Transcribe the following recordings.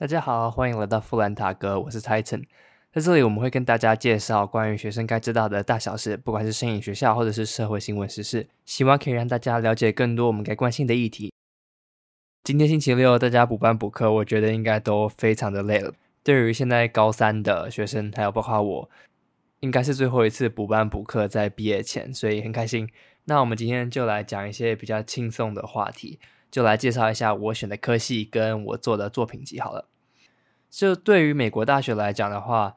大家好，欢迎来到富兰塔哥，我是 Titan。在这里，我们会跟大家介绍关于学生该知道的大小事，不管是摄影学校或者是社会新闻时事，希望可以让大家了解更多我们该关心的议题。今天星期六，大家补班补课，我觉得应该都非常的累了。对于现在高三的学生，还有包括我，应该是最后一次补班补课，在毕业前，所以很开心。那我们今天就来讲一些比较轻松的话题。就来介绍一下我选的科系跟我做的作品集好了。就对于美国大学来讲的话，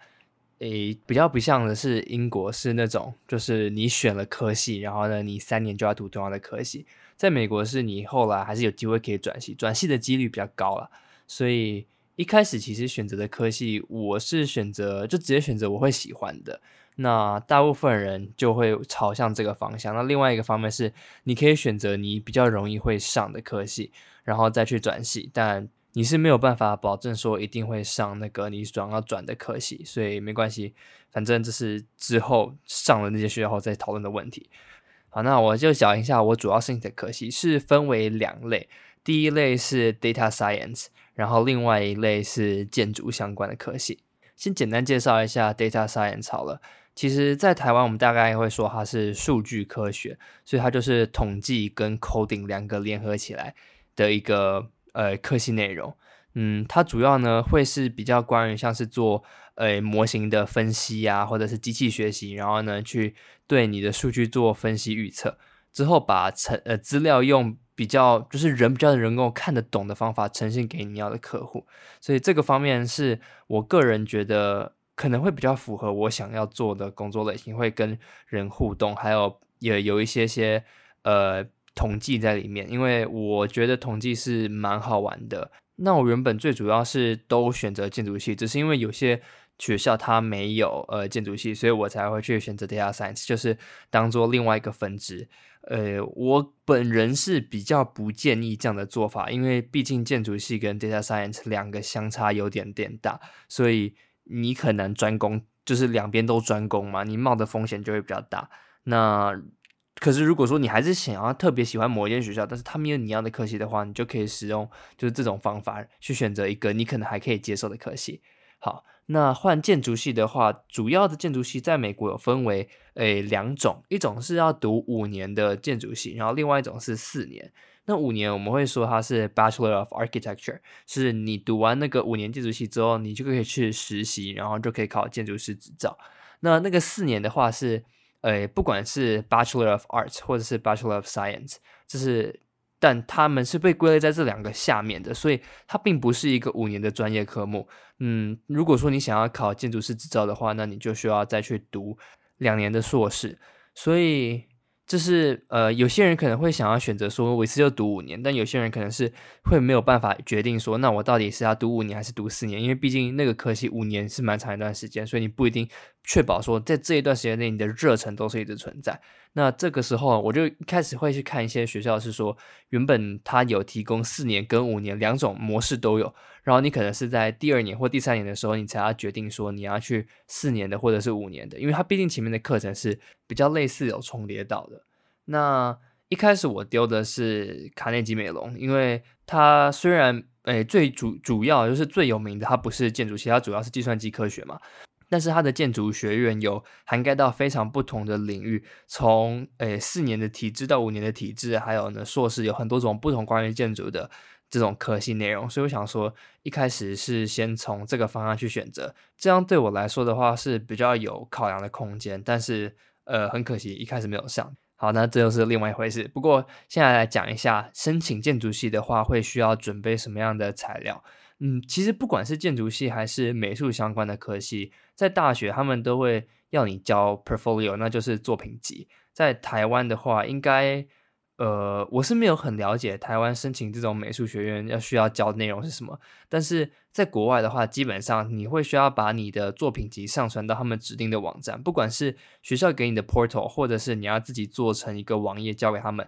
诶，比较不像的是英国是那种，就是你选了科系，然后呢，你三年就要读同样的科系。在美国是你后来还是有机会可以转系，转系的几率比较高了。所以一开始其实选择的科系，我是选择就直接选择我会喜欢的。那大部分人就会朝向这个方向。那另外一个方面是，你可以选择你比较容易会上的科系，然后再去转系。但你是没有办法保证说一定会上那个你想要转的科系，所以没关系，反正这是之后上了那些学校后再讨论的问题。好，那我就讲一下我主要申请的科系是分为两类，第一类是 data science，然后另外一类是建筑相关的科系。先简单介绍一下 data science 好了。其实，在台湾，我们大概会说它是数据科学，所以它就是统计跟 coding 两个联合起来的一个呃科系内容。嗯，它主要呢会是比较关于像是做呃模型的分析啊，或者是机器学习，然后呢去对你的数据做分析预测，之后把成呃资料用比较就是人比较能够看得懂的方法呈现给你要的客户。所以这个方面是我个人觉得。可能会比较符合我想要做的工作类型，会跟人互动，还有也有一些些呃统计在里面，因为我觉得统计是蛮好玩的。那我原本最主要是都选择建筑系，只是因为有些学校它没有呃建筑系，所以我才会去选择 data science，就是当做另外一个分支。呃，我本人是比较不建议这样的做法，因为毕竟建筑系跟 data science 两个相差有点点大，所以。你可能专攻，就是两边都专攻嘛，你冒的风险就会比较大。那可是如果说你还是想要特别喜欢某一间学校，但是他没有你要的科系的话，你就可以使用就是这种方法去选择一个你可能还可以接受的科系。好，那换建筑系的话，主要的建筑系在美国有分为诶两种，一种是要读五年的建筑系，然后另外一种是四年。那五年我们会说它是 Bachelor of Architecture，是你读完那个五年建筑系之后，你就可以去实习，然后就可以考建筑师执照。那那个四年的话是，呃，不管是 Bachelor of Arts 或者是 Bachelor of Science，就是，但他们是被归类在这两个下面的，所以它并不是一个五年的专业科目。嗯，如果说你想要考建筑师执照的话，那你就需要再去读两年的硕士，所以。就是呃，有些人可能会想要选择说，我一次就读五年，但有些人可能是会没有办法决定说，那我到底是要读五年还是读四年？因为毕竟那个科系五年是蛮长一段时间，所以你不一定确保说，在这一段时间内你的热忱都是一直存在。那这个时候，我就开始会去看一些学校，是说原本它有提供四年跟五年两种模式都有，然后你可能是在第二年或第三年的时候，你才要决定说你要去四年的或者是五年的，因为它毕竟前面的课程是比较类似有重叠到的。那一开始我丢的是卡内基美隆，因为它虽然诶最主主要就是最有名的，它不是建筑系，它主要是计算机科学嘛。但是它的建筑学院有涵盖到非常不同的领域，从诶四年的体制到五年的体制，还有呢硕士有很多种不同关于建筑的这种科系内容。所以我想说，一开始是先从这个方向去选择，这样对我来说的话是比较有考量的空间。但是呃很可惜，一开始没有上。好，那这又是另外一回事。不过现在来讲一下，申请建筑系的话会需要准备什么样的材料？嗯，其实不管是建筑系还是美术相关的科系，在大学他们都会要你交 portfolio，那就是作品集。在台湾的话，应该呃，我是没有很了解台湾申请这种美术学院要需要交的内容是什么。但是在国外的话，基本上你会需要把你的作品集上传到他们指定的网站，不管是学校给你的 portal，或者是你要自己做成一个网页交给他们。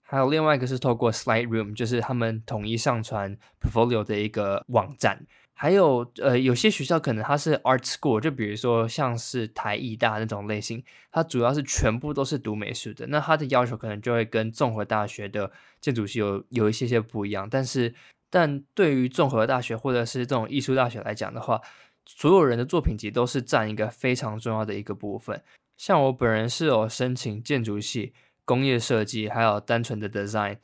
还有另外一个是透过 Slide Room，就是他们统一上传 Portfolio 的一个网站。还有呃，有些学校可能它是 Art School，就比如说像是台艺大那种类型，它主要是全部都是读美术的，那它的要求可能就会跟综合大学的建筑系有有一些些不一样。但是但对于综合大学或者是这种艺术大学来讲的话，所有人的作品集都是占一个非常重要的一个部分。像我本人是有申请建筑系、工业设计，还有单纯的 design。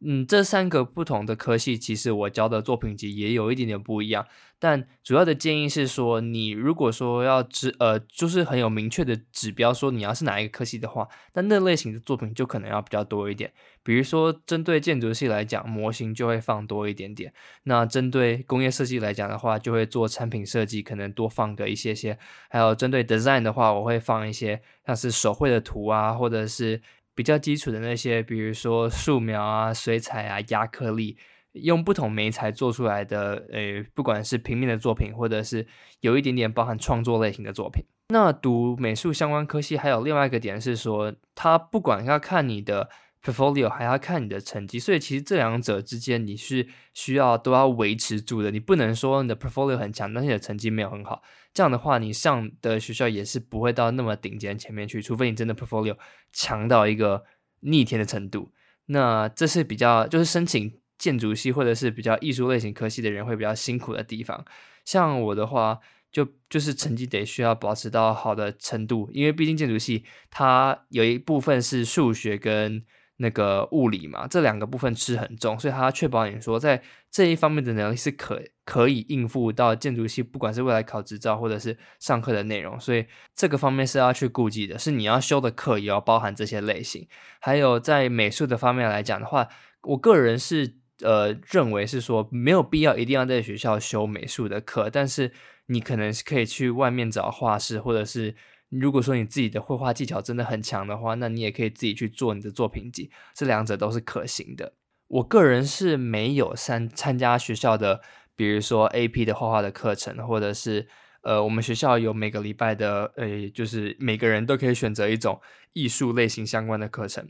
嗯，这三个不同的科系，其实我教的作品集也有一点点不一样。但主要的建议是说，你如果说要指呃，就是很有明确的指标，说你要是哪一个科系的话，那那类型的作品就可能要比较多一点。比如说，针对建筑系来讲，模型就会放多一点点；那针对工业设计来讲的话，就会做产品设计，可能多放个一些些。还有针对 design 的话，我会放一些像是手绘的图啊，或者是。比较基础的那些，比如说素描啊、水彩啊、压克力，用不同媒材做出来的，呃，不管是平面的作品，或者是有一点点包含创作类型的作品。那读美术相关科系，还有另外一个点是说，他不管要看你的。Portfolio 还要看你的成绩，所以其实这两者之间你是需要都要维持住的。你不能说你的 portfolio 很强，但是你的成绩没有很好，这样的话你上的学校也是不会到那么顶尖前面去，除非你真的 portfolio 强到一个逆天的程度。那这是比较就是申请建筑系或者是比较艺术类型科系的人会比较辛苦的地方。像我的话，就就是成绩得需要保持到好的程度，因为毕竟建筑系它有一部分是数学跟那个物理嘛，这两个部分吃很重，所以他确保你说在这一方面的能力是可可以应付到建筑系，不管是未来考执照或者是上课的内容，所以这个方面是要去顾忌的，是你要修的课也要包含这些类型。还有在美术的方面来讲的话，我个人是呃认为是说没有必要一定要在学校修美术的课，但是你可能是可以去外面找画室或者是。如果说你自己的绘画技巧真的很强的话，那你也可以自己去做你的作品集，这两者都是可行的。我个人是没有参参加学校的，比如说 A.P. 的画画的课程，或者是呃，我们学校有每个礼拜的，呃，就是每个人都可以选择一种艺术类型相关的课程，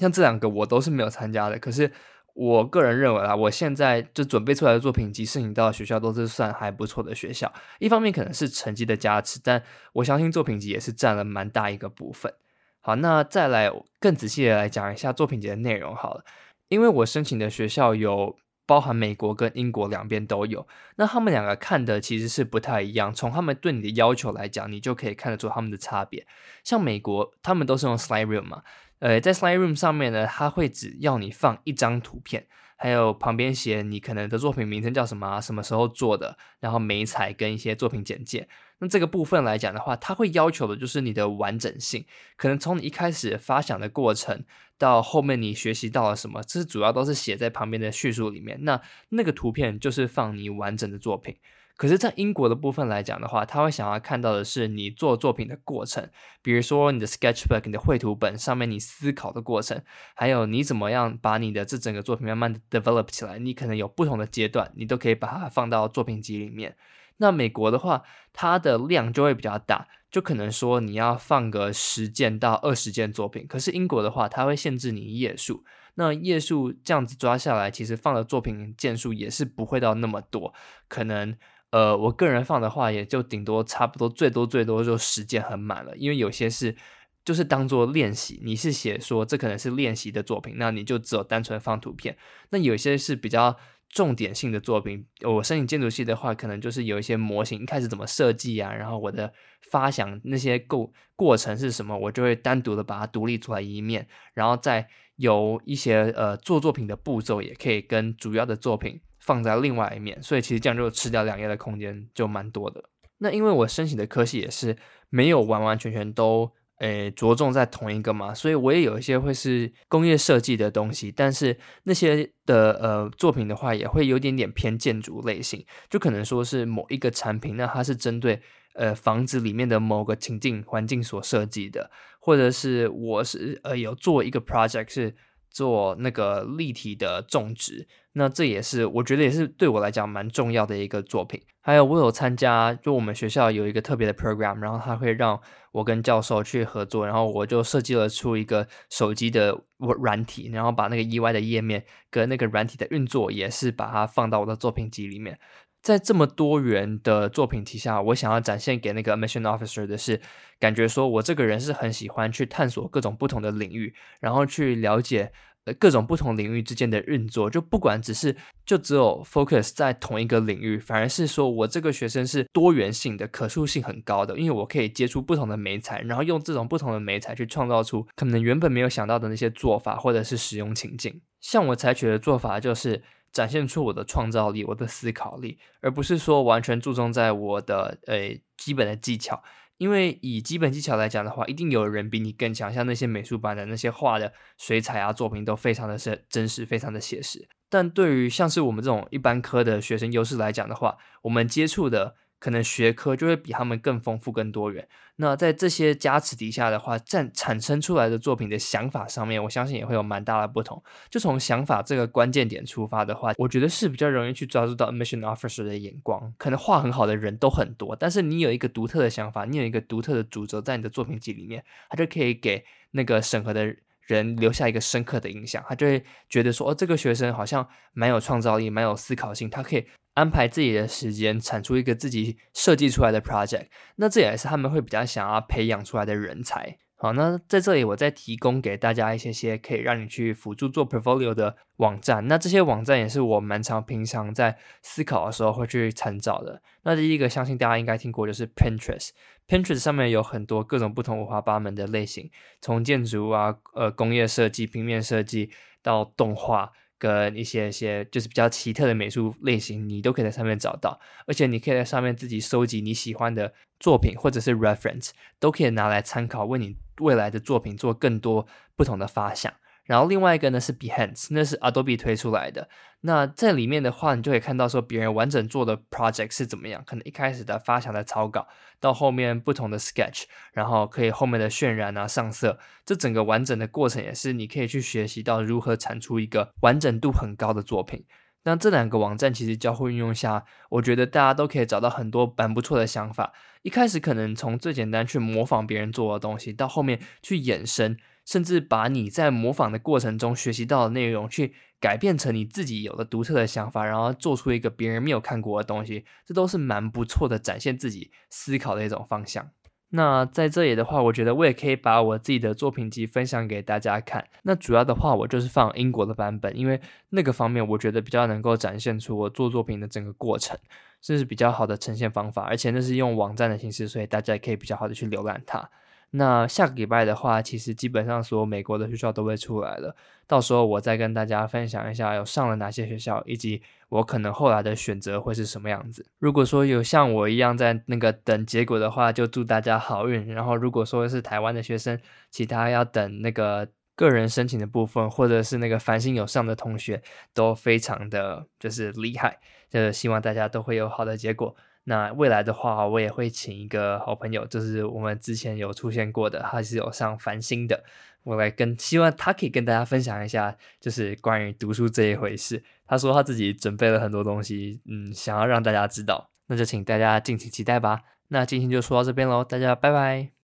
像这两个我都是没有参加的。可是。我个人认为啊，我现在就准备出来的作品集申请到学校都是算还不错的学校。一方面可能是成绩的加持，但我相信作品集也是占了蛮大一个部分。好，那再来更仔细的来讲一下作品集的内容好了。因为我申请的学校有包含美国跟英国两边都有，那他们两个看的其实是不太一样。从他们对你的要求来讲，你就可以看得出他们的差别。像美国，他们都是用 Slide Room 嘛。呃，在 Slide Room 上面呢，它会只要你放一张图片，还有旁边写你可能的作品名称叫什么，什么时候做的，然后美彩跟一些作品简介。那这个部分来讲的话，它会要求的就是你的完整性，可能从你一开始发想的过程到后面你学习到了什么，这主要都是写在旁边的叙述里面。那那个图片就是放你完整的作品。可是，在英国的部分来讲的话，他会想要看到的是你做作品的过程，比如说你的 sketchbook、你的绘图本上面你思考的过程，还有你怎么样把你的这整个作品慢慢的 develop 起来。你可能有不同的阶段，你都可以把它放到作品集里面。那美国的话，它的量就会比较大，就可能说你要放个十件到二十件作品。可是英国的话，它会限制你页数，那页数这样子抓下来，其实放的作品件数也是不会到那么多，可能。呃，我个人放的话，也就顶多差不多，最多最多就时间很满了。因为有些是就是当做练习，你是写说这可能是练习的作品，那你就只有单纯放图片。那有些是比较重点性的作品，我申请建筑系的话，可能就是有一些模型一开始怎么设计啊，然后我的发想那些构过程是什么，我就会单独的把它独立出来一面，然后再有一些呃做作品的步骤，也可以跟主要的作品。放在另外一面，所以其实这样就吃掉两页的空间就蛮多的。那因为我申请的科系也是没有完完全全都诶着重在同一个嘛，所以我也有一些会是工业设计的东西，但是那些的呃作品的话也会有点点偏建筑类型，就可能说是某一个产品，那它是针对呃房子里面的某个情境环境所设计的，或者是我是呃有做一个 project 是。做那个立体的种植，那这也是我觉得也是对我来讲蛮重要的一个作品。还有我有参加，就我们学校有一个特别的 program，然后他会让我跟教授去合作，然后我就设计了出一个手机的软体，然后把那个 EY 的页面跟那个软体的运作也是把它放到我的作品集里面。在这么多元的作品题下，我想要展现给那个 mission officer 的是，感觉说我这个人是很喜欢去探索各种不同的领域，然后去了解。呃，各种不同领域之间的运作，就不管只是就只有 focus 在同一个领域，反而是说我这个学生是多元性的、可塑性很高的，因为我可以接触不同的美材，然后用这种不同的美材去创造出可能原本没有想到的那些做法或者是使用情境。像我采取的做法就是展现出我的创造力、我的思考力，而不是说完全注重在我的呃基本的技巧。因为以基本技巧来讲的话，一定有人比你更强。像那些美术班的那些画的水彩啊作品，都非常的是真实，非常的写实。但对于像是我们这种一般科的学生优势来讲的话，我们接触的。可能学科就会比他们更丰富、更多元。那在这些加持底下的话，在产生出来的作品的想法上面，我相信也会有蛮大的不同。就从想法这个关键点出发的话，我觉得是比较容易去抓住到 mission officer 的眼光。可能画很好的人都很多，但是你有一个独特的想法，你有一个独特的主轴在你的作品集里面，他就可以给那个审核的人留下一个深刻的印象。他就会觉得说，哦，这个学生好像蛮有创造力、蛮有思考性，他可以。安排自己的时间，产出一个自己设计出来的 project，那这也是他们会比较想要培养出来的人才。好，那在这里我再提供给大家一些些可以让你去辅助做 portfolio 的网站。那这些网站也是我蛮常平常在思考的时候会去参照的。那第一个，相信大家应该听过，就是 Pinterest。Pinterest 上面有很多各种不同五花八门的类型，从建筑啊、呃工业设计、平面设计到动画。跟一些些就是比较奇特的美术类型，你都可以在上面找到，而且你可以在上面自己收集你喜欢的作品或者是 reference，都可以拿来参考，为你未来的作品做更多不同的发想。然后另外一个呢是 Behance，那是 Adobe 推出来的。那在里面的话，你就可以看到说别人完整做的 project 是怎么样。可能一开始的发想的草稿，到后面不同的 sketch，然后可以后面的渲染啊、上色，这整个完整的过程也是你可以去学习到如何产出一个完整度很高的作品。那这两个网站其实交互运用下，我觉得大家都可以找到很多蛮不错的想法。一开始可能从最简单去模仿别人做的东西，到后面去衍生。甚至把你在模仿的过程中学习到的内容，去改变成你自己有的独特的想法，然后做出一个别人没有看过的东西，这都是蛮不错的，展现自己思考的一种方向。那在这里的话，我觉得我也可以把我自己的作品集分享给大家看。那主要的话，我就是放英国的版本，因为那个方面我觉得比较能够展现出我做作品的整个过程，这是比较好的呈现方法，而且那是用网站的形式，所以大家也可以比较好的去浏览它。那下个礼拜的话，其实基本上所有美国的学校都会出来了。到时候我再跟大家分享一下有上了哪些学校，以及我可能后来的选择会是什么样子。如果说有像我一样在那个等结果的话，就祝大家好运。然后如果说是台湾的学生，其他要等那个个人申请的部分，或者是那个繁星有上的同学，都非常的就是厉害。就是希望大家都会有好的结果。那未来的话，我也会请一个好朋友，就是我们之前有出现过的，他是有上繁星的，我来跟希望他可以跟大家分享一下，就是关于读书这一回事。他说他自己准备了很多东西，嗯，想要让大家知道，那就请大家敬请期待吧。那今天就说到这边喽，大家拜拜。